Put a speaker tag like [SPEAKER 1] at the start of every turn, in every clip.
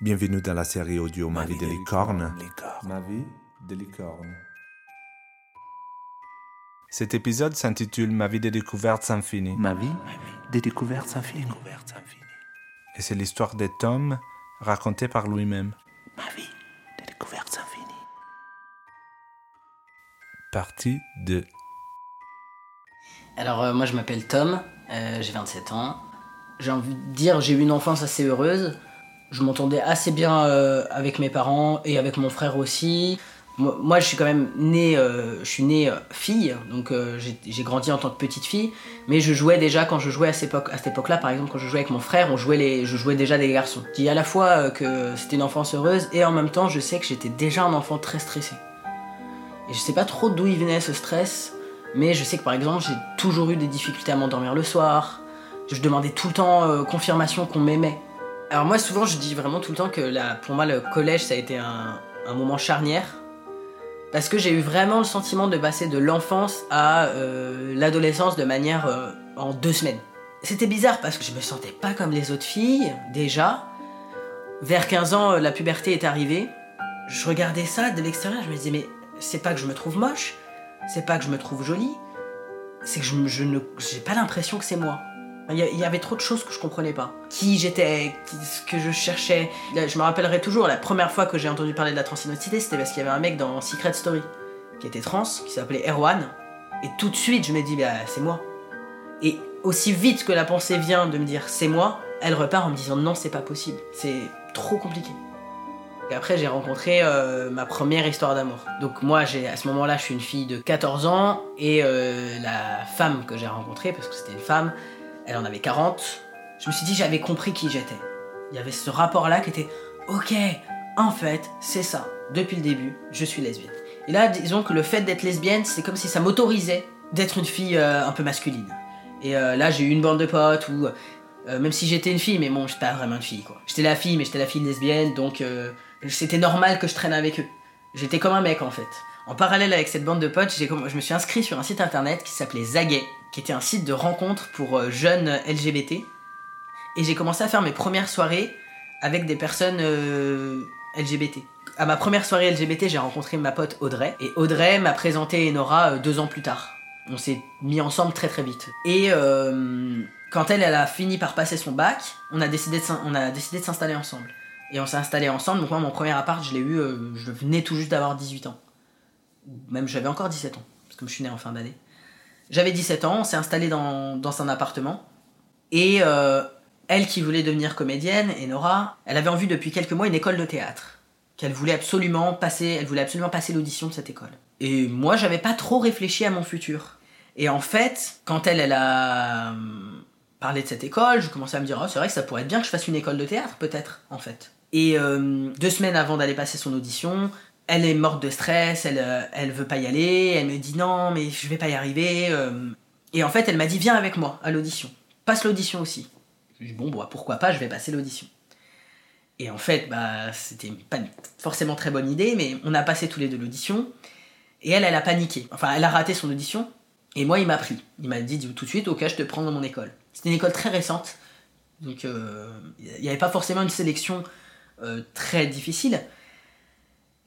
[SPEAKER 1] Bienvenue dans la série audio Ma, vie de licorne.
[SPEAKER 2] Ma vie de licorne.
[SPEAKER 1] Cet épisode s'intitule Ma vie de découvertes infinies.
[SPEAKER 3] Ma vie des découvertes infinies.
[SPEAKER 1] Et c'est l'histoire de Tom racontée par lui-même.
[SPEAKER 3] Ma vie des découvertes infinies.
[SPEAKER 1] Partie 2.
[SPEAKER 4] Alors euh, moi je m'appelle Tom, euh, j'ai 27 ans. J'ai envie de dire j'ai eu une enfance assez heureuse. Je m'entendais assez bien euh, avec mes parents et avec mon frère aussi. Moi, je suis quand même né, euh, je suis né euh, fille, donc euh, j'ai grandi en tant que petite fille. Mais je jouais déjà quand je jouais à cette époque, à cette époque-là, par exemple quand je jouais avec mon frère, on jouait les, je jouais déjà des garçons. Je dis à la fois que c'était une enfance heureuse et en même temps je sais que j'étais déjà un enfant très stressé. Et je sais pas trop d'où il venait ce stress, mais je sais que par exemple j'ai toujours eu des difficultés à m'endormir le soir. Je demandais tout le temps confirmation qu'on m'aimait. Alors moi souvent je dis vraiment tout le temps que pour moi le collège ça a été un, moment charnière. Parce que j'ai eu vraiment le sentiment de passer de l'enfance à euh, l'adolescence de manière euh, en deux semaines. C'était bizarre parce que je me sentais pas comme les autres filles, déjà. Vers 15 ans, euh, la puberté est arrivée. Je regardais ça de l'extérieur, je me disais, mais c'est pas que je me trouve moche, c'est pas que je me trouve jolie, c'est que je, je j'ai pas l'impression que c'est moi. Il y, avait trop de choses que je comprenais pas. Qui j'étais, ce que je cherchais. Je me rappellerai toujours, la première fois que j'ai entendu parler de la transidentité, c'était parce qu'il y avait un mec dans Secret Story qui était trans, qui s'appelait Erwan. Et tout de suite, je me dis, bah, c'est moi. Et aussi vite que la pensée vient de me dire c'est moi, elle repart en me disant non, c'est pas possible. C'est trop compliqué. Et après, j'ai rencontré euh, ma première histoire d'amour. Donc moi, j'ai à ce moment-là, je suis une fille de 14 ans et euh, la femme que j'ai rencontrée, parce que c'était une femme, elle en avait 40. Je me suis dit, j'avais compris qui j'étais. Il y avait ce rapport-là qui était, ok, en fait, c'est ça. Depuis le début, je suis lesbienne. Et là, disons que le fait d'être lesbienne, c'est comme si ça m'autorisait d'être une fille euh, un peu masculine. Et euh, là, j'ai eu une bande de potes où, euh, même si j'étais une fille, mais bon, j'étais pas vraiment une fille, quoi. J'étais la fille, mais j'étais la fille lesbienne, donc c'était normal que je traîne avec eux. J'étais comme un mec, en fait. En parallèle avec cette bande de potes, je me suis inscrit sur un site internet qui s'appelait Zagay, qui était un site de rencontre pour euh, jeunes LGBT. Et j'ai commencé à faire mes premières soirées avec des personnes euh, LGBT. À ma première soirée LGBT, j'ai rencontré ma pote Audrey. Et Audrey m'a présenté Enora euh, deux ans plus tard. On s'est mis ensemble très très vite. Et quand elle, a fini par passer son bac, on a décidé de s'installer ensemble. Et on s'est installé ensemble. Donc moi, mon premier appart, je l'ai eu, je venais tout juste d'avoir 18 ans. Même j'avais encore 17 ans, parce que je suis né en fin d'année. J'avais 17 ans, on s'est installé dans, dans un appartement. Et euh, elle qui voulait devenir comédienne, Enora, elle avait en vue depuis quelques mois une école de théâtre. Qu'elle voulait absolument passer, elle voulait absolument passer l'audition de cette école. Et moi, j'avais pas trop réfléchi à mon futur. Et en fait, quand elle, elle a hum, parlé de cette école, je commençais à me dire, oh, c'est vrai que ça pourrait être bien que je fasse une école de théâtre, peut-être, en fait. Et euh, deux semaines avant d'aller passer son audition, elle est morte de stress, elle, euh, elle veut pas y aller, elle me dit non, mais je vais pas y arriver. euh. Et en fait, elle m'a dit, viens avec moi à l'audition. Passe l'audition aussi. Je ai dit, bon, bah, pourquoi pas, je vais passer l'audition. Et en fait, bah, c'était pas forcément très bonne idée, mais on a passé tous les deux l'audition. Et elle, elle a paniqué. Enfin, elle a raté son audition. Et moi, il m'a pris. Il m'a dit tout de suite, ok, je te prends dans mon école. C'était une école très récente. Donc, euh, il n'y avait pas forcément une sélection très difficile.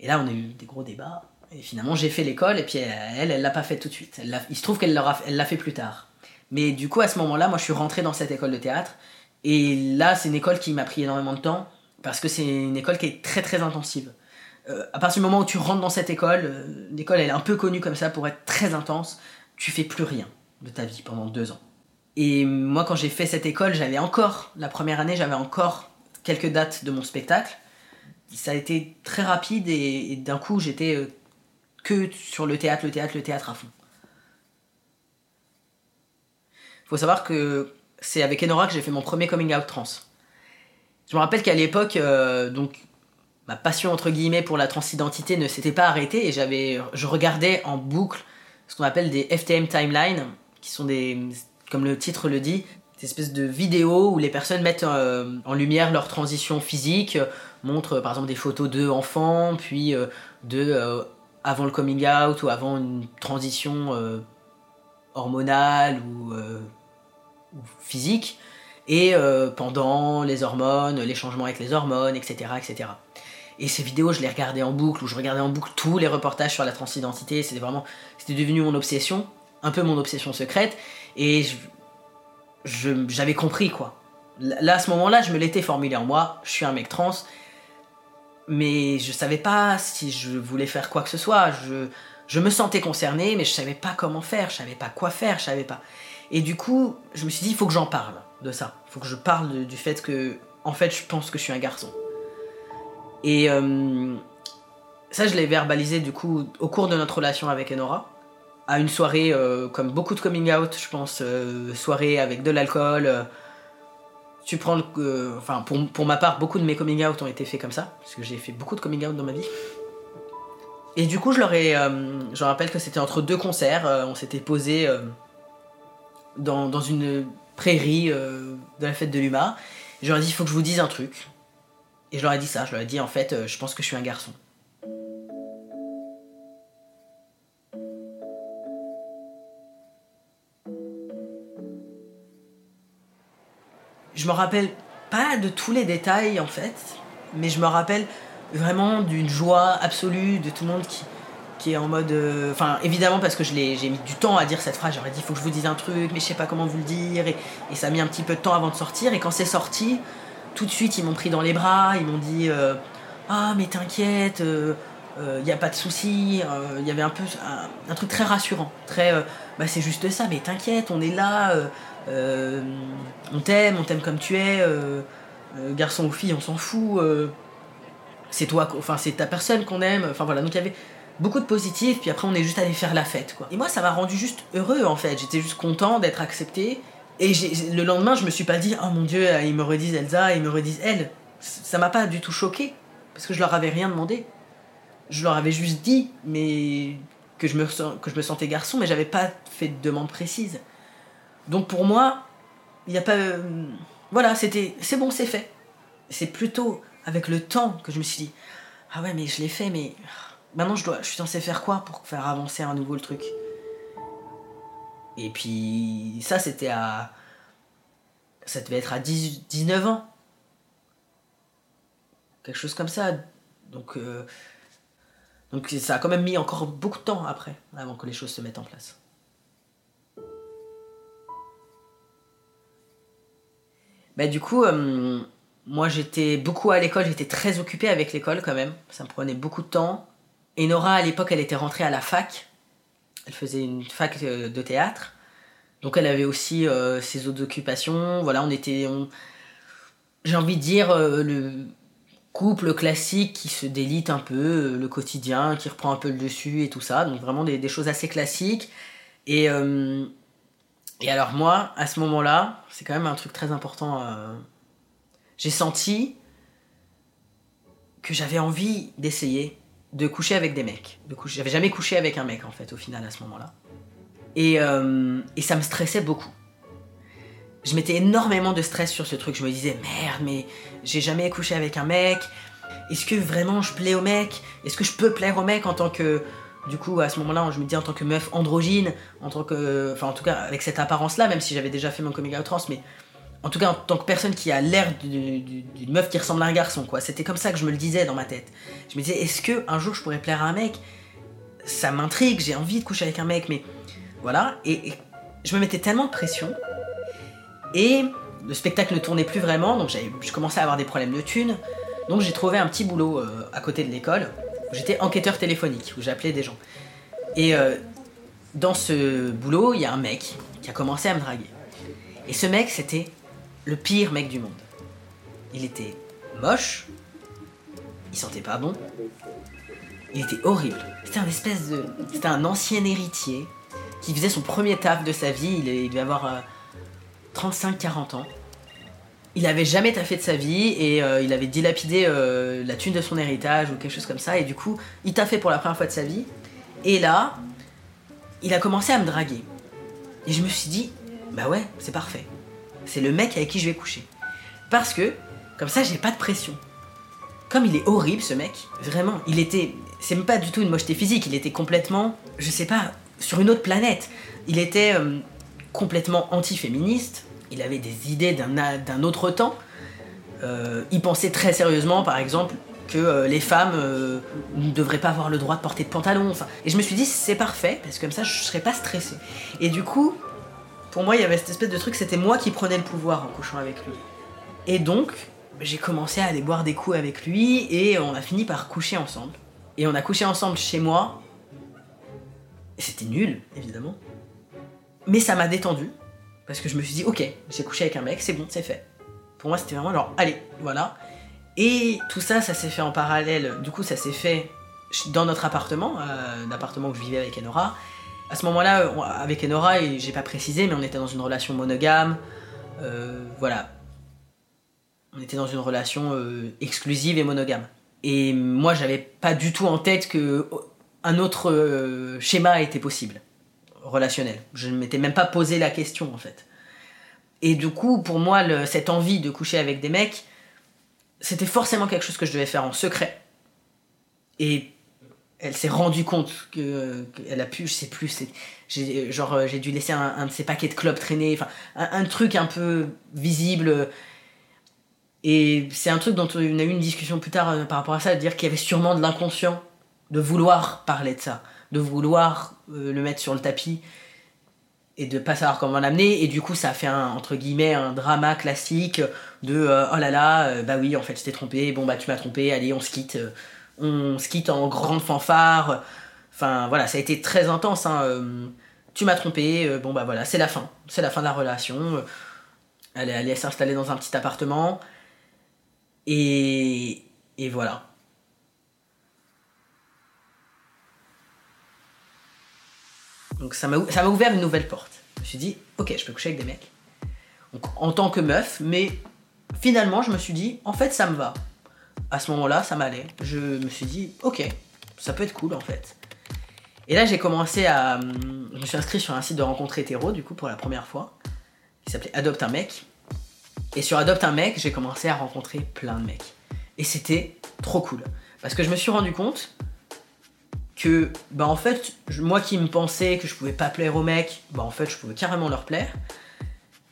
[SPEAKER 4] Et là, on a eu des gros débats. Et finalement, j'ai fait l'école, et puis elle, elle l'a pas fait tout de suite. Elle il se trouve qu'elle l'a fait plus tard. Mais du coup, à ce moment-là, moi, je suis rentré dans cette école de théâtre. Et là, c'est une école qui m'a pris énormément de temps, parce que c'est une école qui est très très intensive. Euh, à partir du moment où tu rentres dans cette école, euh, l'école elle est un peu connue comme ça pour être très intense, tu fais plus rien de ta vie pendant deux ans. Et moi, quand j'ai fait cette école, j'avais encore, la première année, j'avais encore quelques dates de mon spectacle. Ça a été très rapide et, d'un coup, j'étais euh, que sur le théâtre, le théâtre, le théâtre à fond. Faut savoir que c'est avec Enora que j'ai fait mon premier coming out trans. Je me rappelle qu'à l'époque, euh, donc ma passion entre guillemets pour la transidentité ne s'était pas arrêtée et j'avais, je regardais en boucle ce qu'on appelle des FTM timeline, qui sont des, comme le titre le dit, des espèces de vidéos où les personnes mettent euh, en lumière leur transition physique, euh, montrent euh, par exemple des photos d'eux enfants, puis de avant le coming out ou avant une transition hormonale ou, physique. et pendant les hormones, les changements avec les hormones, etc. etc. Et ces vidéos, je les regardais en boucle, ou je regardais en boucle tous les reportages sur la transidentité. C'était vraiment, c'était devenu mon obsession, un peu mon obsession secrète. Et je- j'avais compris quoi. Là, à ce moment-là, je me l'étais formulé en moi. Je suis un mec trans, mais je savais pas si je voulais faire quoi que ce soit. Je, je me sentais concerné, mais je savais pas comment faire, je savais pas quoi faire, je savais pas. Et du coup, je me suis dit, il faut que j'en parle de ça. Il faut que je parle du fait que, en fait, je pense que je suis un garçon. Et euh, ça, je l'ai verbalisé du coup au cours de notre relation avec Enora. À une soirée, euh, comme beaucoup de coming out, je pense, euh, soirée avec de l'alcool. euh, tu prends enfin, pour, ma part, beaucoup de mes coming out ont été faits comme ça, parce que j'ai fait beaucoup de coming out dans ma vie. Et du coup, je leur ai. je rappelle que c'était entre deux concerts, on s'était posé dans, dans une prairie de la fête de l'UMA. Je leur ai dit, il faut que je vous dise un truc. Et je leur ai dit ça, je leur ai dit, en fait, je pense que je suis un garçon. Je me rappelle pas de tous les détails en fait, mais je me rappelle vraiment d'une joie absolue de tout le monde qui, est en mode. euh, Enfin, évidemment, parce que j'ai mis du temps à dire cette phrase, j'aurais dit il faut que je vous dise un truc, mais je sais pas comment vous le dire, et, et ça a mis un petit peu de temps avant de sortir, et quand c'est sorti, tout de suite ils m'ont pris dans les bras, ils m'ont dit euh, Ah, mais t'inquiète, il n'y a pas de souci, euh, il y avait un peu un, truc très rassurant, très. euh, bah, c'est juste ça, mais t'inquiète, on est là, euh, euh, on t'aime, on t'aime comme tu es, euh, euh, garçon ou fille, on s'en fout. euh, c'est toi, enfin c'est ta personne qu'on aime. Enfin voilà, donc il y avait beaucoup de positifs, puis après on est juste allé faire la fête quoi. Et moi ça m'a rendu juste heureux en fait, j'étais juste content d'être accepté. Et le lendemain je me suis pas dit oh mon dieu, ils me redisent Elsa, ils me redisent elle. Ça m'a pas du tout choqué, parce que je leur avais rien demandé. Je leur avais juste dit, mais que je me, sentais garçon, mais j'avais pas fait de demande précise. Donc pour moi, il n'y a pas. euh, voilà, c'était. C'est bon, c'est fait. C'est plutôt avec le temps que je me suis dit Ah ouais, mais je l'ai fait, mais. Maintenant, je, dois, je suis censé faire quoi pour faire avancer à nouveau le truc? Et puis, ça, c'était à. Ça devait être à 10 19 ans. Quelque chose comme ça. Donc. euh, donc ça a quand même mis encore beaucoup de temps après, avant que les choses se mettent en place. Bah du coup, euh, moi j'étais beaucoup à l'école, j'étais très occupée avec l'école quand même, ça me prenait beaucoup de temps. Et Nora à l'époque elle était rentrée à la fac, elle faisait une fac euh, de théâtre, donc elle avait aussi euh, ses autres occupations, voilà on était... J'ai envie de dire le couple classique qui se délite un peu, euh, le quotidien qui reprend un peu le dessus et tout ça, donc vraiment des, choses assez classiques. Et... euh, et alors moi, à ce moment-là, c'est quand même un truc très important. euh, J'ai senti que j'avais envie d'essayer de coucher avec des mecs. J'avais jamais couché avec un mec en fait au final à ce moment-là. Et, et ça me stressait beaucoup. Je mettais énormément de stress sur ce truc. Je me disais merde, mais j'ai jamais couché avec un mec. Est-ce que vraiment je plais au mec? Est-ce que je peux plaire au mec en tant que du coup, à ce moment-là, je me dis en tant que meuf androgyne, en tant que. Enfin, en tout cas, avec cette apparence-là, même si j'avais déjà fait mon coming out trans, mais en tout cas, en tant que personne qui a l'air du- du- d'une meuf qui ressemble à un garçon, quoi. C'était comme ça que je me le disais dans ma tête. Je me disais, est-ce que un jour je pourrais plaire à un mec? Ça m'intrigue, j'ai envie de coucher avec un mec, mais voilà. Et je me mettais tellement de pression. Et le spectacle ne tournait plus vraiment, donc je commençais à avoir des problèmes de thunes. Donc j'ai trouvé un petit boulot euh, à côté de l'école. où J'étais enquêteur téléphonique, où j'appelais des gens. Et euh, dans ce boulot, il y a un mec qui a commencé à me draguer. Et ce mec, c'était le pire mec du monde. Il était moche, il sentait pas bon, il était horrible. C'était un espèce de. C'était un ancien héritier qui faisait son premier taf de sa vie. Il devait avoir euh, 35-40 ans. Il avait jamais taffé de sa vie et euh, il avait dilapidé euh, la thune de son héritage ou quelque chose comme ça. Et du coup, il taffait pour la première fois de sa vie. Et là, il a commencé à me draguer. Et je me suis dit, bah ouais, c'est parfait. C'est le mec avec qui je vais coucher. Parce que, comme ça, j'ai pas de pression. Comme il est horrible, ce mec, vraiment, il était. C'est même pas du tout une mocheté physique, il était complètement, je sais pas, sur une autre planète. Il était euh, complètement anti-féministe, il avait des idées d'un autre temps. Euh, il pensait très sérieusement, par exemple, que euh, les femmes euh, ne devraient pas avoir le droit de porter de pantalon. Enfin, et je me suis dit, c'est parfait, parce que comme ça, je serais pas stressée. Et du coup, pour moi, il y avait cette espèce de truc, c'était moi qui prenais le pouvoir en couchant avec lui. Et donc, j'ai commencé à aller boire des coups avec lui, et on a fini par coucher ensemble. Et on a couché ensemble chez moi. C'était nul, évidemment. Mais ça m'a détendu. Parce que je me suis dit, ok, j'ai couché avec un mec, c'est bon, c'est fait. Pour moi, c'était vraiment genre, allez, voilà. Et tout ça, ça s'est fait en parallèle. Du coup, ça s'est fait dans notre appartement, euh, l'appartement où je vivais avec Enora. À ce moment-là, on- avec Enora, et j'ai pas précisé, mais on était dans une relation monogame. Euh, voilà. On était dans une relation euh, exclusive et monogame. Et moi, j'avais pas du tout en tête que un autre euh, schéma était possible, relationnel. Je ne m'étais même pas posé la question en fait. Et du coup, pour moi, cette envie de coucher avec des mecs, c'était forcément quelque chose que je devais faire en secret. Et elle s'est rendue compte que qu'elle a pu, je sais plus, j'ai genre euh, j'ai dû laisser un, un de ses paquets de clopes traîner, enfin un, un truc un peu visible. Et c'est un truc dont on a eu une discussion plus tard euh, par rapport à ça, de dire qu'il y avait sûrement de l'inconscient, de vouloir parler de ça, de vouloir euh, le mettre sur le tapis et de pas savoir comment l'amener. Et du coup, ça a fait un, entre guillemets, un drama classique de euh, oh là là, euh, bah oui, en fait, je t'ai trompé, bon bah tu m'as trompé, allez, on se quitte. on se quitte en grande fanfare. Enfin voilà, ça a été très intense. hein, tu m'as trompé, bon bah voilà, c'est la fin. C'est la fin de la relation. Elle est allée s'installer dans un petit appartement. Et, et voilà. Donc ça m'a ouvert une nouvelle porte. Je me suis dit, ok, je peux coucher avec des mecs. En tant que meuf, mais finalement, je me suis dit, en fait, ça me va. À ce moment-là, ça m'allait. Je me suis dit, ok, ça peut être cool en fait. Et là, j'ai commencé à. hum, Je me suis inscrit sur un site de rencontre hétéro, du coup, pour la première fois, qui s'appelait Adopte un mec. Et sur Adopte un mec, j'ai commencé à rencontrer plein de mecs. Et c'était trop cool. Parce que je me suis rendu compte que, bah en fait, moi qui me pensais que je pouvais pas plaire aux mecs, bah en fait, je pouvais carrément leur plaire.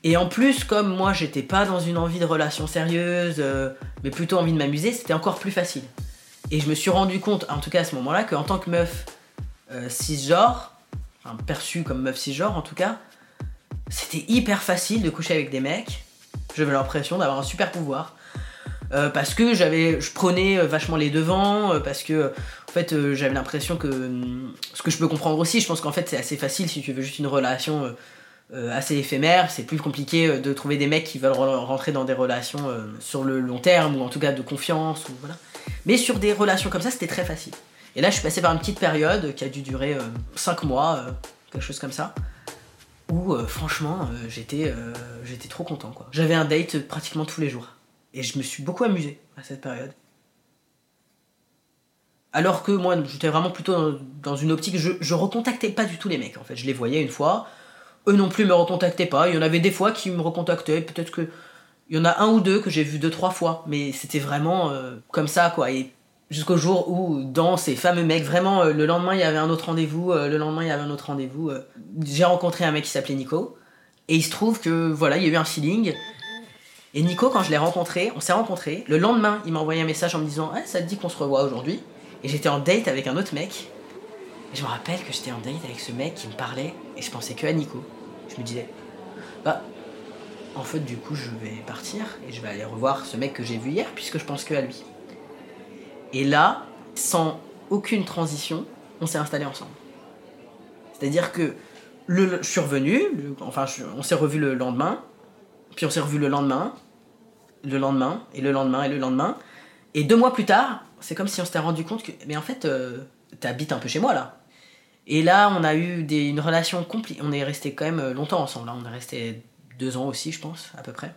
[SPEAKER 4] Et en plus, comme moi, j'étais pas dans une envie de relation sérieuse, euh, mais plutôt envie de m'amuser, c'était encore plus facile. Et je me suis rendu compte, en tout cas à ce moment-là, qu'en tant que meuf euh, cisgenre, enfin perçue comme meuf cisgenre en tout cas, c'était hyper facile de coucher avec des mecs. J'avais l'impression d'avoir un super pouvoir. Euh, parce que j'avais, je prenais vachement les devants, parce que en fait euh, j'avais l'impression que hum, ce que je peux comprendre aussi, je pense qu'en fait c'est assez facile si tu veux juste une relation euh, euh, assez éphémère, c'est plus compliqué euh, de trouver des mecs qui veulent re- rentrer dans des relations euh, sur le long terme ou en tout cas de confiance ou voilà. Mais sur des relations comme ça, c'était très facile. Et là, je suis passé par une petite période qui a dû durer 5 mois, euh, quelque chose comme ça, où euh, franchement, euh, j'étais euh, j'étais trop content quoi. J'avais un date euh, pratiquement tous les jours. Et je me suis beaucoup amusé à cette période. Alors que moi, j'étais vraiment plutôt dans, une optique, je, je recontactais pas du tout les mecs en fait. Je les voyais une fois, eux non plus me recontactaient pas. Il y en avait des fois qui me recontactaient, peut-être que. Il y en a un ou deux que j'ai vu deux, trois fois, mais c'était vraiment euh, comme ça quoi. Et jusqu'au jour où, dans ces fameux mecs, vraiment, euh, le lendemain il y avait un autre rendez-vous, euh, le lendemain il y avait un autre rendez-vous. j'ai rencontré un mec qui s'appelait Nico, et il se trouve que voilà, il y a eu un feeling. Et Nico, quand je l'ai rencontré, on s'est rencontrés. Le lendemain, il m'a envoyé un message en me disant Ah, ça te dit qu'on se revoit aujourd'hui? Et j'étais en date avec un autre mec. Et je me rappelle que j'étais en date avec ce mec qui me parlait et je pensais que à Nico. Je me disais Bah, en fait, du coup, je vais partir et je vais aller revoir ce mec que j'ai vu hier puisque je pense que à lui. Et là, sans aucune transition, on s'est installé ensemble. C'est-à-dire que je suis revenu, enfin, on s'est revu le lendemain, puis on s'est revu le lendemain, le lendemain, et le lendemain, et le lendemain. Et deux mois plus tard, c'est comme si on s'était rendu compte que, mais en fait, euh, t'habites un peu chez moi là. Et là, on a eu une relation compliquée. On est resté quand même longtemps ensemble. là. On est resté deux ans aussi, je pense, à peu près.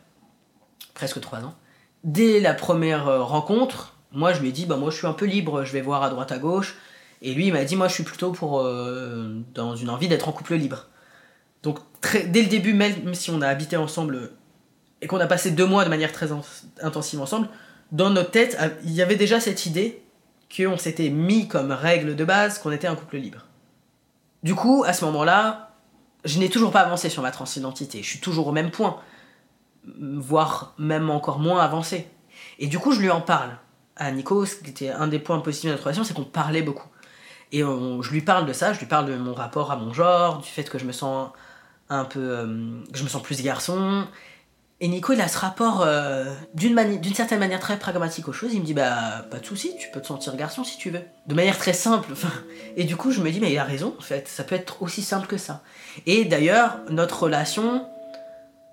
[SPEAKER 4] Presque trois ans. Dès la première euh, rencontre, moi, je lui ai dit, bah, moi, je suis un peu libre, je vais voir à droite, à gauche. Et lui, il m'a dit, moi, je suis plutôt pour, euh, dans une envie d'être en couple libre. Donc, très, dès le début, même si on a habité ensemble euh, et qu'on a passé deux mois de manière très in- intensive ensemble, dans notre tête, euh, il y avait déjà cette idée qu'on s'était mis comme règle de base qu'on était un couple libre. Du coup, à ce moment-là, je n'ai toujours pas avancé sur ma transidentité. Je suis toujours au même point. voire même encore moins avancé. Et du coup, je lui en parle à Nico, ce qui était un des points positifs de notre relation, c'est qu'on parlait beaucoup. Et on- je lui parle de ça, je lui parle de mon rapport à mon genre, du fait que je me sens un peu. euh, que je me sens plus garçon. Et Nico, il a ce rapport euh, d'une certaine manière très pragmatique aux choses. Il me dit Bah, pas de souci, tu peux te sentir garçon si tu veux. De manière très simple. Et du coup, je me dis Mais il a raison, en fait, ça peut être aussi simple que ça. Et d'ailleurs, notre relation,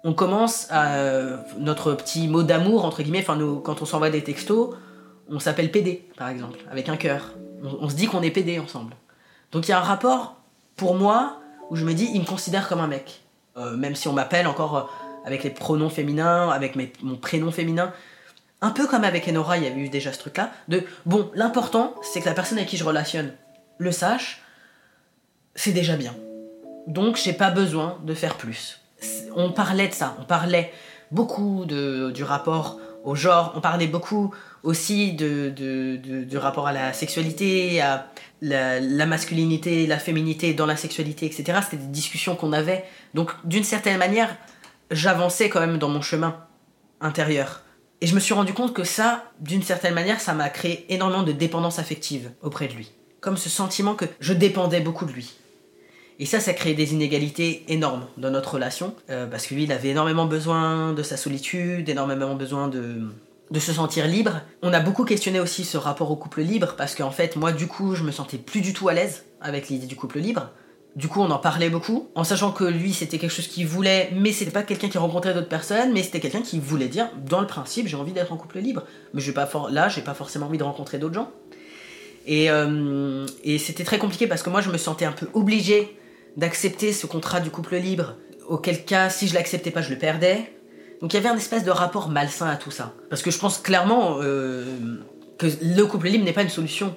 [SPEAKER 4] on commence à. notre petit mot d'amour, entre guillemets, quand on s'envoie des textos, on s'appelle PD, par exemple, avec un cœur. On, se dit qu'on est PD ensemble. Donc il y a un rapport, pour moi, où je me dis, il me considère comme un mec. Euh, même si on m'appelle encore avec les pronoms féminins, avec mes- mon prénom féminin. Un peu comme avec Enora, il y avait eu déjà ce truc-là. De, bon, l'important, c'est que la personne avec qui je relationne le sache, c'est déjà bien. Donc j'ai pas besoin de faire plus. On parlait de ça, on parlait beaucoup de, du rapport au genre, on parlait beaucoup aussi de, de- du rapport à la sexualité, à la masculinité, la féminité dans la sexualité, etc. C'était des discussions qu'on avait. Donc d'une certaine manière, j'avançais quand même dans mon chemin intérieur. Et je me suis rendu compte que ça, d'une certaine manière, ça m'a créé énormément de dépendance affective auprès de lui. Comme ce sentiment que je dépendais beaucoup de lui. Et ça, ça crée des inégalités énormes dans notre relation, euh, parce que lui, il avait énormément besoin de sa solitude, énormément besoin de, de se sentir libre. On a beaucoup questionné aussi ce rapport au couple libre, parce qu'en fait, moi, du coup, je me sentais plus du tout à l'aise avec l'idée du couple libre. Du coup, on en parlait beaucoup, en sachant que lui, c'était quelque chose qu'il voulait, mais c'était pas quelqu'un qui rencontrait d'autres personnes, mais c'était quelqu'un qui voulait dire, dans le principe, j'ai envie d'être en couple libre. Mais pas for- là, j'ai pas forcément envie de rencontrer d'autres gens. Et, euh, et c'était très compliqué parce que moi, je me sentais un peu obligée d'accepter ce contrat du couple libre, auquel cas, si je l'acceptais pas, je le perdais. Donc il y avait un espèce de rapport malsain à tout ça. Parce que je pense clairement euh, que le couple libre n'est pas une solution.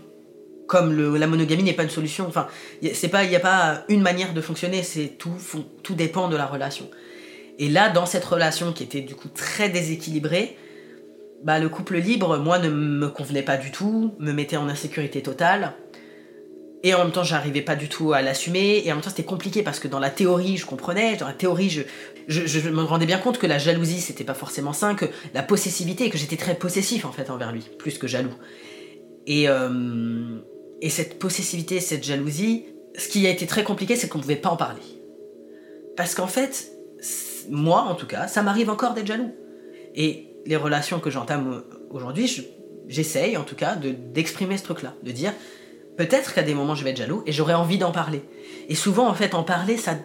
[SPEAKER 4] Comme la monogamie n'est pas une solution. Enfin, c'est pas, il n'y a pas une manière de fonctionner, c'est tout, tout dépend de la relation. Et là, dans cette relation qui était du coup très déséquilibrée, bah, le couple libre, moi, ne me convenait pas du tout, me mettait en insécurité totale. Et en même temps, j'arrivais pas du tout à l'assumer. Et en même temps, c'était compliqué parce que dans la théorie, je comprenais. Dans la théorie, je, je, je me rendais bien compte que la jalousie, c'était pas forcément sain, que la possessivité, que j'étais très possessif en fait envers lui, plus que jaloux. Et, euh, et cette possessivité, cette jalousie, ce qui a été très compliqué, c'est qu'on pouvait pas en parler. Parce qu'en fait, moi en tout cas, ça m'arrive encore d'être jaloux. Et les relations que j'entame aujourd'hui, je- j'essaye en tout cas de- d'exprimer ce truc-là, de dire peut-être qu'à des moments je vais être jaloux et j'aurais envie d'en parler. Et souvent en fait en parler ça,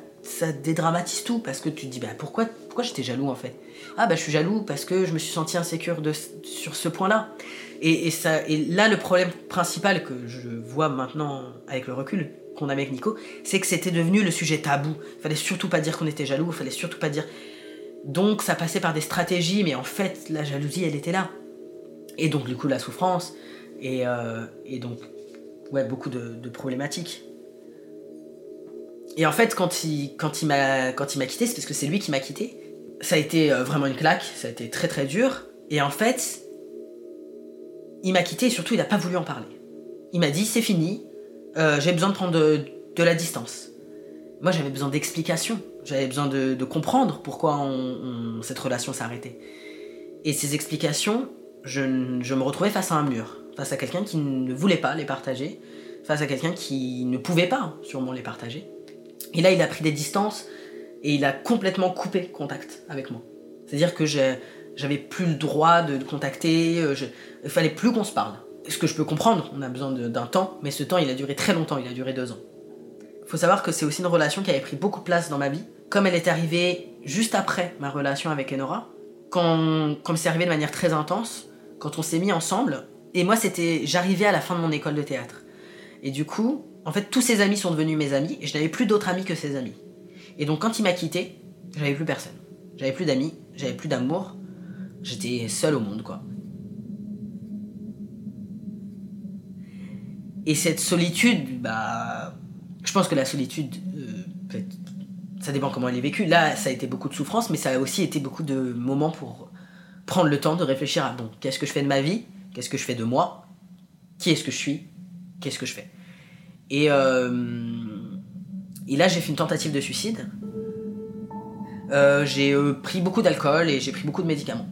[SPEAKER 4] dédramatise tout parce que tu te dis bah pourquoi, pourquoi j'étais jaloux en fait? Ah bah je suis jaloux parce que je me suis senti insécure sur ce point-là. Et, là le problème principal que je vois maintenant avec le recul qu'on a avec Nico, c'est que c'était devenu le sujet tabou. Il fallait surtout pas dire qu'on était jaloux, il fallait surtout pas dire. Donc ça passait par des stratégies, mais en fait la jalousie elle était là. Et donc du coup la souffrance et, euh, donc ouais, beaucoup de, problématiques. Et en fait, quand il, quand il m'a quitté, c'est parce que c'est lui qui m'a quitté. Ça a été euh, vraiment une claque, ça a été très très dur. Et en fait, il m'a quitté et surtout il n'a pas voulu en parler. Il m'a dit c'est fini, euh, j'ai besoin de prendre de, la distance. Moi j'avais besoin d'explications, j'avais besoin de, comprendre pourquoi cette relation arrêtée. Et ces explications, je, je me retrouvais face à un mur, face à quelqu'un qui ne voulait pas les partager, face à quelqu'un qui ne pouvait pas sûrement les partager. Et là, il a pris des distances et il a complètement coupé contact avec moi. C'est-à-dire que j'ai- j'avais plus le droit de le contacter, euh, je- il fallait plus qu'on se parle. Ce que je peux comprendre, on a besoin d'un temps, mais ce temps, il a duré très longtemps, il a duré deux ans. faut savoir que c'est aussi une relation qui avait pris beaucoup de place dans ma vie. Comme elle est arrivée juste après ma relation avec Enora, quand, comme c'est arrivé de manière très intense, quand on s'est mis ensemble, et moi c'était, j'arrivais à la fin de mon école de théâtre. Et du coup, en fait, tous ses amis sont devenus mes amis, et je n'avais plus d'autres amis que ses amis. Et donc quand il m'a quitté, j'avais plus personne. J'avais plus d'amis, j'avais plus d'amour, j'étais seul au monde, quoi. Et cette solitude, bah, je pense que la solitude, euh, ça dépend comment elle est vécue. Là, ça a été beaucoup de souffrance, mais ça a aussi été beaucoup de moments pour prendre le temps de réfléchir à bon, qu'est-ce que je fais de ma vie, qu'est-ce que je fais de moi, qui est-ce que je suis, qu'est-ce que je fais? Et, euh, là, j'ai fait une tentative de suicide euh, j'ai pris beaucoup d'alcool et j'ai pris beaucoup de médicaments.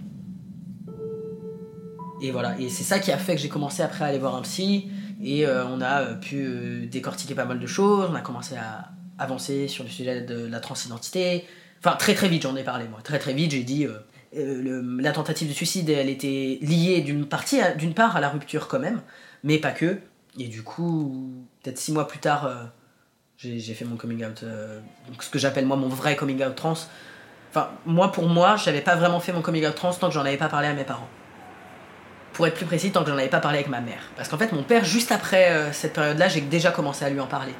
[SPEAKER 4] Et voilà, et c'est ça qui a fait que j'ai commencé après à aller voir un psy et euh, on a euh, pu euh, décortiquer pas mal de choses, on a commencé à avancer sur le sujet de la transidentité. Enfin, très très vite j'en ai parlé moi, très très vite j'ai dit euh, la tentative de suicide elle était liée d'une partie d'une part à la rupture quand même, mais pas que. Et du coup, peut-être six mois plus tard, j'ai fait mon coming out, ce que j'appelle moi mon vrai coming out trans. Enfin, moi pour moi, j'avais pas vraiment fait mon coming out trans tant que j'en avais pas parlé à mes parents. Pour être plus précis, tant que j'en avais pas parlé avec ma mère. Parce qu'en fait, mon père, juste après euh, cette période-là, j'ai déjà commencé à lui en parler.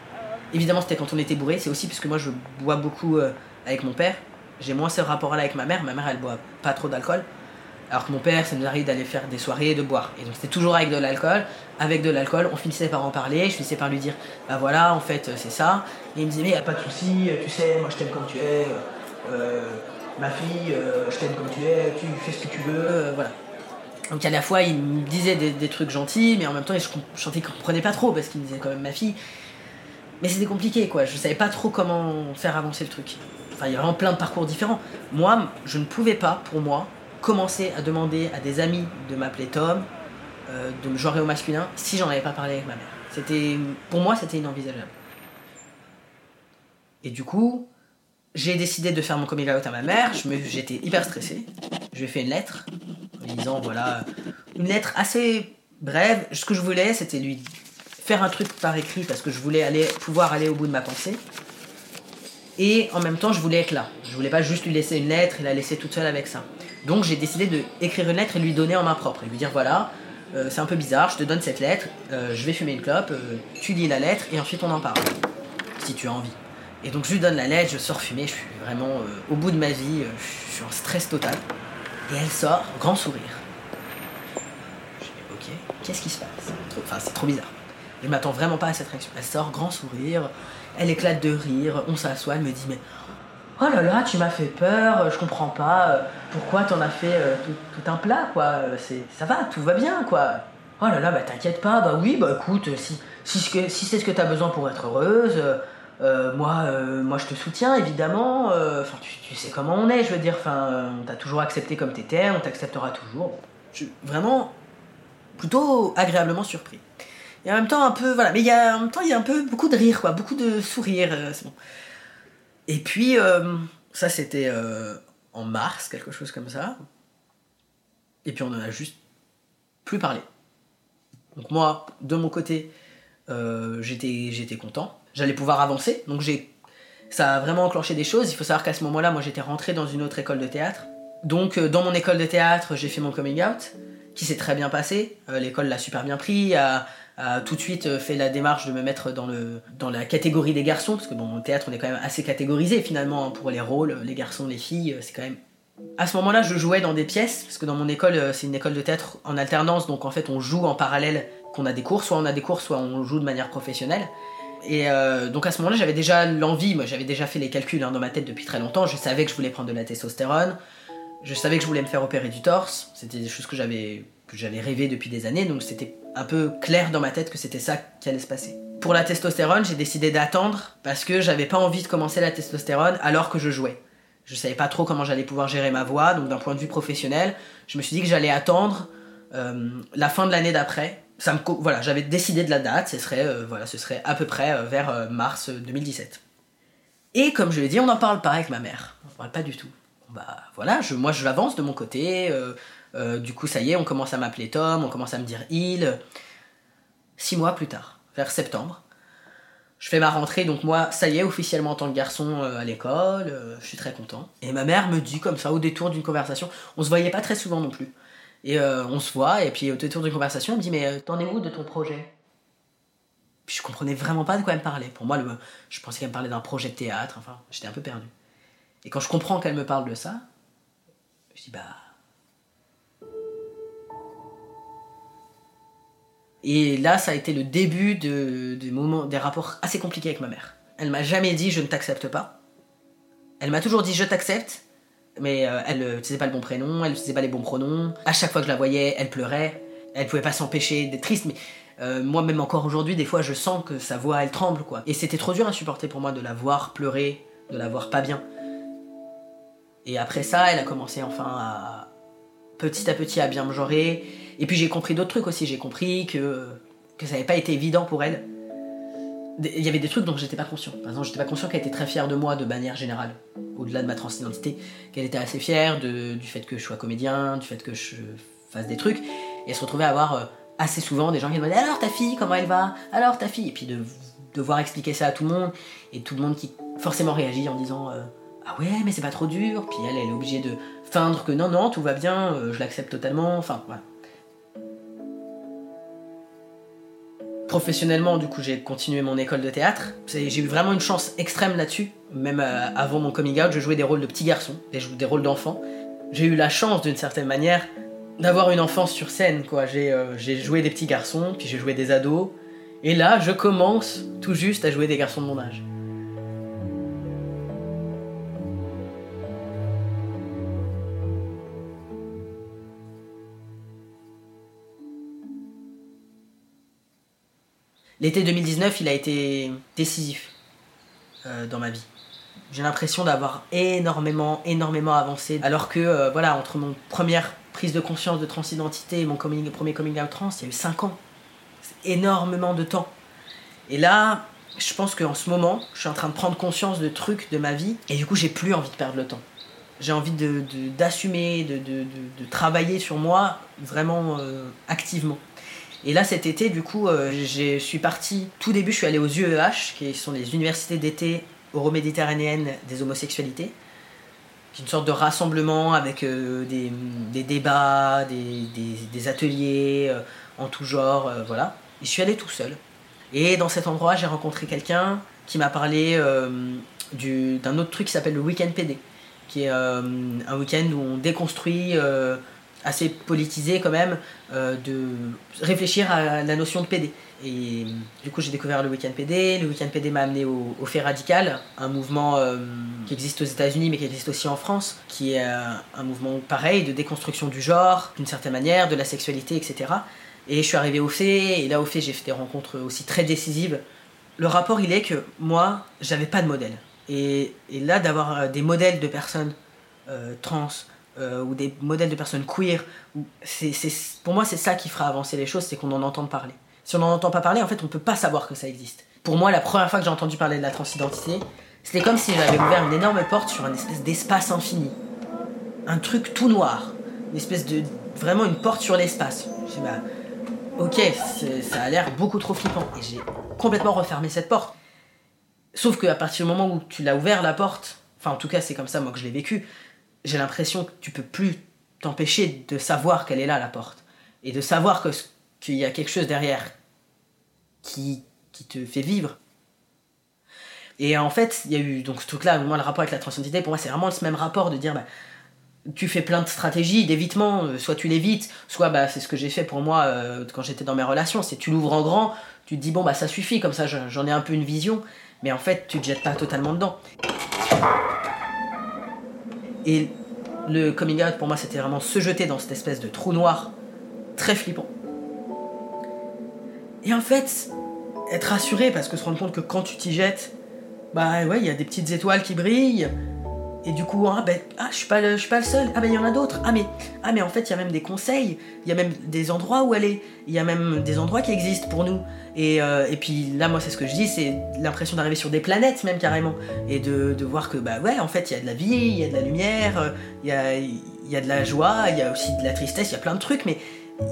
[SPEAKER 4] Évidemment, c'était quand on était bourré, c'est aussi parce que moi je bois beaucoup euh, avec mon père. J'ai moins ce rapport-là avec ma mère. Ma mère, elle boit pas trop d'alcool. Alors que mon père, ça nous arrive d'aller faire des soirées et de boire. Et donc c'était toujours avec de l'alcool. Avec de l'alcool, on finissait par en parler. Je finissais par lui dire, bah voilà, en fait, c'est ça. Et il me disait, mais y a pas de souci, tu sais, moi je t'aime comme tu es. euh, ma fille, je t'aime comme tu es, tu fais ce que tu veux, voilà. Donc à la fois, il me disait des, trucs gentils, mais en même temps, je, sentais qu'il comprenait pas trop parce qu'il me disait quand même ma fille. Mais c'était compliqué, quoi. Je savais pas trop comment faire avancer le truc. Enfin, il y a vraiment plein de parcours différents. Moi, je ne pouvais pas, pour moi, commencer à demander à des amis de m'appeler Tom, euh, de me genrer au masculin, si j'en avais pas parlé avec ma mère. C'était, pour moi, c'était inenvisageable. Et du coup, j'ai décidé de faire mon coming out à ma mère. J'étais hyper stressé. Je lui ai fait une lettre en disant voilà, une lettre assez brève. Ce que je voulais, c'était lui faire un truc par écrit parce que je voulais aller, pouvoir aller au bout de ma pensée. Et en même temps, je voulais être là. Je voulais pas juste lui laisser une lettre et la laisser toute seule avec ça. Donc j'ai décidé de écrire une lettre et lui donner en main propre. Et lui dire voilà, euh, c'est un peu bizarre, je te donne cette lettre, euh, je vais fumer une clope, euh, tu lis la lettre et ensuite on en parle. Si tu as envie. Et donc je lui donne la lettre, je sors fumer, je suis vraiment au bout de ma vie, je suis en stress total. Et elle sort, grand sourire. Je dis ok, qu'est-ce qui se passe? Enfin c'est trop bizarre. Je m'attends vraiment pas à cette réaction. Elle sort, grand sourire, elle éclate de rire, on s'assoit, elle me dit mais oh là là, tu m'as fait peur, je comprends pas, euh, pourquoi t'en as fait euh, tout, un plat quoi, euh, c'est, ça va, tout va bien quoi. Oh là là, bah t'inquiète pas, bah oui, bah écoute, si, si, ce que- si c'est ce que t'as besoin pour être heureuse, euh, moi, euh, moi je te soutiens évidemment, euh, tu, sais comment on est, je veux dire, on t'a toujours accepté comme t'étais, on t'acceptera toujours. Je suis vraiment plutôt agréablement surpris. Et en même temps un peu, voilà, mais il y a, en même temps il y a un peu beaucoup de rire quoi, beaucoup de sourires, bon. Et puis, ça c'était en mars, quelque chose comme ça. Et puis on en a juste plus parlé. Donc moi, de mon côté, j'étais content. J'allais pouvoir avancer. Donc j'ai, ça a vraiment enclenché des choses. Il faut savoir qu'à ce moment-là, moi j'étais rentré dans une autre école de théâtre. Donc euh, dans mon école de théâtre, j'ai fait mon coming out, qui s'est très bien passé. Euh, l'école l'a super bien pris, a, tout de suite euh, fait la démarche de me mettre dans, le, dans la catégorie des garçons, parce que bon, au théâtre, on est quand même assez catégorisé finalement hein, pour les rôles, les garçons, les filles, c'est quand même à ce moment-là, je jouais dans des pièces, parce que dans mon école, c'est une école de théâtre en alternance, donc en fait, on joue en parallèle qu'on a des cours, soit on a des cours, soit on joue de manière professionnelle. Et euh, donc à ce moment-là, j'avais déjà l'envie, moi j'avais déjà fait les calculs hein, dans ma tête depuis très longtemps, je savais que je voulais prendre de la testostérone, je savais que je voulais me faire opérer du torse, c'était des choses que j'avais que j'avais rêvé depuis des années, donc c'était un peu clair dans ma tête que c'était ça qui allait se passer. Pour la testostérone, j'ai décidé d'attendre parce que j'avais pas envie de commencer la testostérone alors que je jouais. Je savais pas trop comment j'allais pouvoir gérer ma voix, donc d'un point de vue professionnel, je me suis dit que j'allais attendre euh, la fin de l'année d'après. Voilà, j'avais décidé de la date, ce serait euh, voilà, ce serait à peu près euh, vers euh, mars 2017. Et comme je l'ai dit, on n'en parle pas avec ma mère. On ne parle pas du tout. Bah voilà, moi je l'avance de mon côté. du coup, ça y est, on commence à m'appeler Tom, on commence à me dire il. Six mois plus tard, vers septembre, je fais ma rentrée, donc moi, ça y est, officiellement en tant que garçon à l'école, je suis très content. Et ma mère me dit comme ça, au détour d'une conversation, on se voyait pas très souvent non plus. Et euh, on se voit, et puis au d'une conversation, elle me dit Mais euh, t'en es où de ton projet? Je comprenais vraiment pas de quoi elle me parlait. Pour moi, je pensais qu'elle me parlait d'un projet de théâtre, enfin, j'étais un peu perdu. Et quand je comprends qu'elle me parle de ça, je dis Bah. Et là, ça a été le début de, des moments, des rapports assez compliqués avec ma mère. Elle m'a jamais dit je ne t'accepte pas. Elle m'a toujours dit je t'accepte, mais euh, elle n'utilisait pas le bon prénom, elle n'utilisait pas les bons pronoms. À chaque fois que je la voyais, elle pleurait. Elle pouvait pas s'empêcher d'être triste, mais euh, moi même encore aujourd'hui, des fois, je sens que sa voix, elle tremble, quoi. Et c'était trop dur à supporter pour moi de la voir pleurer, de la voir pas bien. Et après ça, elle a commencé enfin à petit à petit à bien me genrer. Et puis j'ai compris d'autres trucs aussi. J'ai compris que, que ça n'avait pas été évident pour elle. Il y avait des trucs dont j'étais pas conscient. Par exemple, j'étais pas conscient qu'elle était très fière de moi de manière générale, au-delà de ma transidentité. Qu'elle était assez fière du fait que je sois comédien, du fait que je fasse des trucs. Et elle se retrouvait à avoir euh, assez souvent des gens qui me demandaient Alors ta fille, comment elle va? Alors ta fille Et puis de devoir expliquer ça à tout le monde. Et tout le monde qui forcément réagit en disant euh, Ah ouais, mais c'est pas trop dur. Puis elle, elle est obligée de feindre que non, non, tout va bien, euh, je l'accepte totalement. Enfin, voilà. Professionnellement, du coup, j'ai continué mon école de théâtre. J'ai eu vraiment une chance extrême là-dessus. Même euh, avant mon coming out, je jouais des rôles de petits garçons, des, rôles d'enfants. J'ai eu la chance, d'une certaine manière, d'avoir une enfance sur scène. euh, j'ai joué des petits garçons, puis j'ai joué des ados. Et là, je commence tout juste à jouer des garçons de mon âge. L'été 2019, il a été décisif euh, dans ma vie. J'ai l'impression d'avoir énormément, énormément avancé. Alors que, euh, voilà, entre mon première prise de conscience de transidentité et mon premier coming out trans, il y a eu 5 ans. C'est énormément de temps. Et là, je pense qu'en ce moment, je suis en train de prendre conscience de trucs de ma vie. Et du coup, j'ai plus envie de perdre le temps. J'ai envie d'assumer, de, de, de- de travailler sur moi vraiment euh, activement. Et là, cet été, du coup, euh, je suis parti. Tout début, je suis allé aux UEH, qui sont les universités d'été euro-méditerranéennes des homosexualités. C'est une sorte de rassemblement avec euh, des, débats, des, ateliers euh, en tout genre, voilà. Et je suis allé tout seul. Et dans cet endroit, j'ai rencontré quelqu'un qui m'a parlé du- d'un autre truc qui s'appelle le Week-end PD, qui est un week-end où on déconstruit, assez politisé quand même, euh, de réfléchir à la notion de PD. Et euh, du coup, j'ai découvert le Week-end PD. Le Week-end PD m'a amené au, Fait Radical, un mouvement euh, qui existe aux États-Unis mais qui existe aussi en France, qui est un mouvement pareil de déconstruction du genre, d'une certaine manière, de la sexualité, etc. Et je suis arrivé au Fait, et là au Fait, j'ai fait des rencontres aussi très décisives. Le rapport, il est que moi, j'avais pas de modèle. Et, et là, d'avoir des modèles de personnes trans, euh, ou des modèles de personnes queer. pour moi, c'est ça qui fera avancer les choses, c'est qu'on en entende parler. Si on n'en entend pas parler, en fait, on peut pas savoir que ça existe. Pour moi, la première fois que j'ai entendu parler de la transidentité, c'était comme si j'avais ouvert une énorme porte sur un espèce d'espace infini. Un truc tout noir. Une espèce de. Vraiment une porte sur l'espace. Dit, bah, ok, ça a l'air beaucoup trop flippant. Et j'ai complètement refermé cette porte. Sauf qu'à partir du moment où tu l'as ouvert la porte, enfin en tout cas c'est comme ça moi que je l'ai vécu, j'ai l'impression que tu peux plus t'empêcher de savoir qu'elle est là la porte et de savoir que qu'il y a quelque chose derrière qui, qui te fait vivre. Et en fait, il y a eu donc ce truc-là, moi le rapport avec la transidentité, pour moi c'est vraiment ce même rapport de dire bah, tu fais plein de stratégies d'évitement, euh, soit tu l'évites, soit bah, c'est ce que j'ai fait pour moi euh, quand j'étais dans mes relations, c'est tu l'ouvres en grand, tu te dis bon bah ça suffit, comme ça je- j'en ai un peu une vision, mais en fait tu te jettes pas totalement dedans. Et le coming out pour moi c'était vraiment se jeter dans cette espèce de trou noir très flippant. Et en fait, être rassuré parce que se rendre compte que quand tu t'y jettes, bah ouais, il y a des petites étoiles qui brillent. Et du coup, ah ben, ah, je suis pas je suis pas le seul. Ah ben, il y en a d'autres. Ah mais, ah mais en fait, il y a même des conseils. Il y a même des endroits où aller. Il y a même des endroits qui existent pour nous. Et, euh, et puis là, moi, c'est ce que je dis, c'est l'impression d'arriver sur des planètes même carrément. Et de, de voir que, bah ouais, en fait, y a de la vie, il y a de la lumière, euh, il y a, y a de la joie, il y a aussi de la tristesse, il y a plein de trucs, mais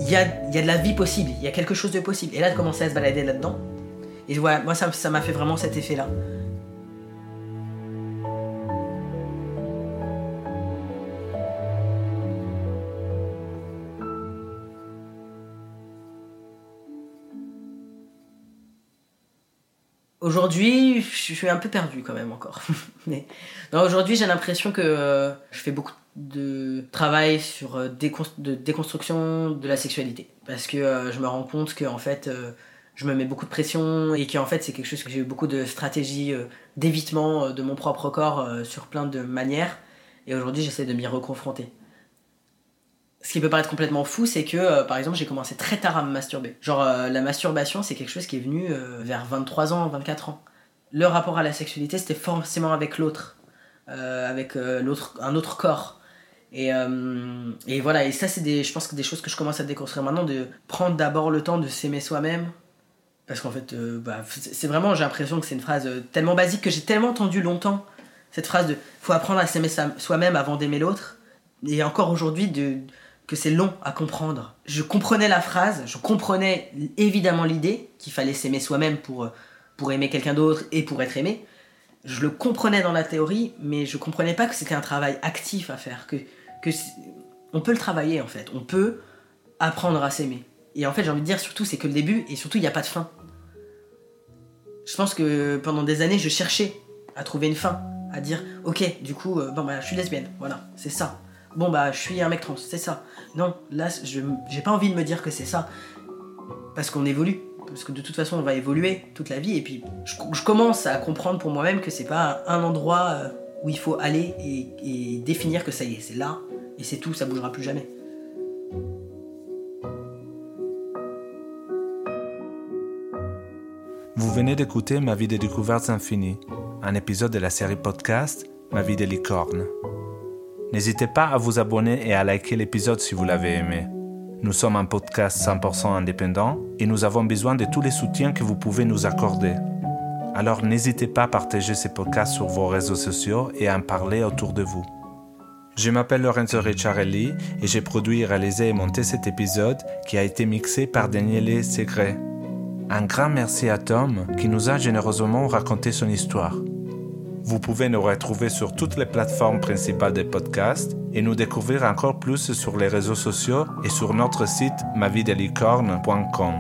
[SPEAKER 4] il y a, il y a de la vie possible. Il y a quelque chose de possible. Et là, de commencer à se balader là-dedans. Et voilà, moi, ça m'a fait vraiment cet effet-là. Aujourd'hui, je suis un peu perdu quand même encore. Mais aujourd'hui, j'ai l'impression que euh, je fais beaucoup de travail sur euh, déconstruction de la sexualité. Parce que euh, je me rends compte que en fait, je me mets beaucoup de pression et qu'en fait, c'est quelque chose que j'ai eu beaucoup de stratégies d'évitement de mon propre corps sur plein de manières. Et aujourd'hui, j'essaie de m'y reconfronter. Ce qui peut paraître complètement fou, c'est que, euh, par exemple, j'ai commencé très tard à me masturber. Genre, euh, la masturbation, c'est quelque chose qui est venu euh, vers 23 ans, 24 ans. Le rapport à la sexualité, c'était forcément avec l'autre. euh, avec l'autre, un autre corps. Et, et voilà, et ça, c'est des, je pense que des choses que je commence à déconstruire maintenant, de prendre d'abord le temps de s'aimer soi-même. Parce qu'en fait, bah, c'est vraiment, j'ai l'impression que c'est une phrase tellement basique que j'ai tellement entendu longtemps. Cette phrase de faut apprendre à s'aimer sa- soi-même avant d'aimer l'autre. Et encore aujourd'hui, de, que c'est long à comprendre. Je comprenais la phrase, je comprenais évidemment l'idée qu'il fallait s'aimer soi-même pour, euh, pour aimer quelqu'un d'autre et pour être aimé. Je le comprenais dans la théorie, mais je comprenais pas que c'était un travail actif à faire. Que, que on peut le travailler en fait. On peut apprendre à s'aimer. Et en fait, j'ai envie de dire surtout, c'est que le début et surtout, il n'y a pas de fin. Je pense que pendant des années, je cherchais à trouver une fin, à dire, ok, du coup, euh, bon bah, je suis lesbienne, voilà, c'est ça. Bon bah, je suis un mec trans, c'est ça. Non, là, j'ai pas envie de me dire que c'est ça, parce qu'on évolue, parce que de toute façon, on va évoluer toute la vie, et puis je, je commence à comprendre pour moi-même que c'est pas un endroit euh, où il faut aller et, et définir que ça y est, c'est là, et c'est tout, ça bougera plus jamais.
[SPEAKER 1] Vous venez d'écouter Ma vie des découvertes infinies, un épisode de la série podcast Ma vie des licornes. N'hésitez pas à vous abonner et à liker l'épisode si vous l'avez aimé. Nous sommes un podcast 100% indépendant et nous avons besoin de tous les soutiens que vous pouvez nous accorder. Alors n'hésitez pas à partager ces podcasts sur vos réseaux sociaux et à en parler autour de vous. Je m'appelle Lorenzo Ricciarelli et j'ai produit, réalisé et monté cet épisode qui a été mixé par Daniele Segre. Un grand merci à Tom qui nous a généreusement raconté son histoire. Vous pouvez nous retrouver sur toutes les plateformes principales des podcasts et nous découvrir encore plus sur les réseaux sociaux et sur notre site mavidelicorne.com.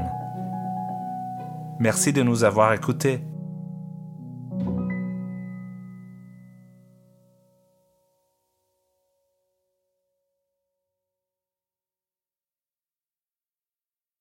[SPEAKER 1] Merci de nous avoir écoutés